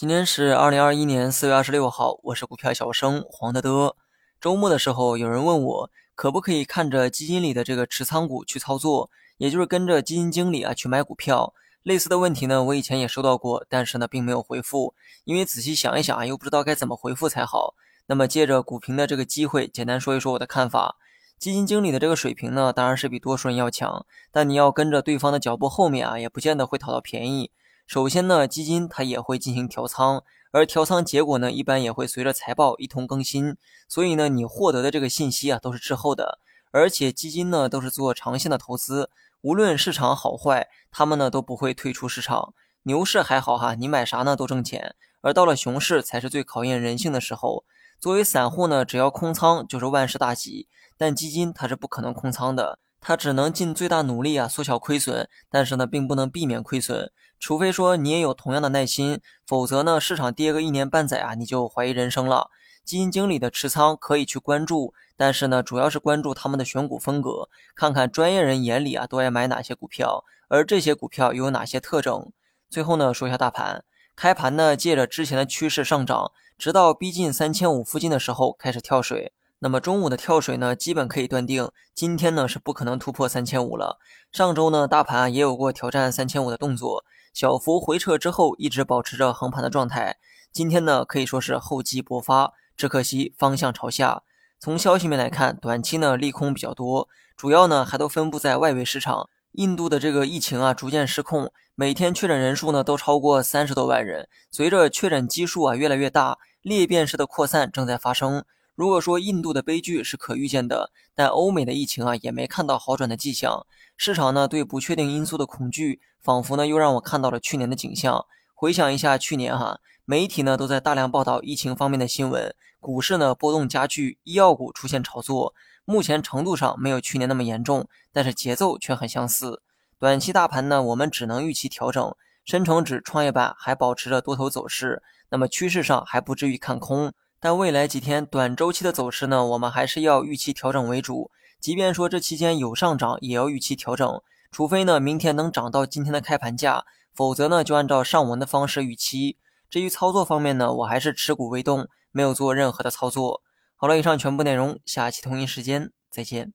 今天是二零二一年四月二十六号，我是股票小生黄德德。周末的时候，有人问我可不可以看着基金里的这个持仓股去操作，也就是跟着基金经理啊去买股票。类似的问题呢，我以前也收到过，但是呢并没有回复，因为仔细想一想啊，又不知道该怎么回复才好。那么借着股评的这个机会，简单说一说我的看法。基金经理的这个水平呢，当然是比多数人要强，但你要跟着对方的脚步后面啊，也不见得会讨到便宜。首先呢，基金它也会进行调仓，而调仓结果呢，一般也会随着财报一同更新。所以呢，你获得的这个信息啊，都是滞后的。而且基金呢，都是做长线的投资，无论市场好坏，他们呢都不会退出市场。牛市还好哈，你买啥呢都挣钱。而到了熊市，才是最考验人性的时候。作为散户呢，只要空仓就是万事大吉。但基金它是不可能空仓的。他只能尽最大努力啊，缩小亏损，但是呢，并不能避免亏损。除非说你也有同样的耐心，否则呢，市场跌个一年半载啊，你就怀疑人生了。基金经理的持仓可以去关注，但是呢，主要是关注他们的选股风格，看看专业人眼里啊都爱买哪些股票，而这些股票有哪些特征。最后呢，说一下大盘，开盘呢，借着之前的趋势上涨，直到逼近三千五附近的时候开始跳水。那么中午的跳水呢，基本可以断定，今天呢是不可能突破三千五了。上周呢，大盘也有过挑战三千五的动作，小幅回撤之后，一直保持着横盘的状态。今天呢，可以说是厚积薄发，只可惜方向朝下。从消息面来看，短期呢利空比较多，主要呢还都分布在外围市场。印度的这个疫情啊逐渐失控，每天确诊人数呢都超过三十多万人，随着确诊基数啊越来越大，裂变式的扩散正在发生。如果说印度的悲剧是可预见的，但欧美的疫情啊也没看到好转的迹象。市场呢对不确定因素的恐惧，仿佛呢又让我看到了去年的景象。回想一下去年哈，媒体呢都在大量报道疫情方面的新闻，股市呢波动加剧，医药股出现炒作。目前程度上没有去年那么严重，但是节奏却很相似。短期大盘呢，我们只能预期调整，深成指、创业板还保持着多头走势，那么趋势上还不至于看空。但未来几天短周期的走势呢，我们还是要预期调整为主。即便说这期间有上涨，也要预期调整。除非呢明天能涨到今天的开盘价，否则呢就按照上文的方式预期。至于操作方面呢，我还是持股未动，没有做任何的操作。好了，以上全部内容，下期同一时间再见。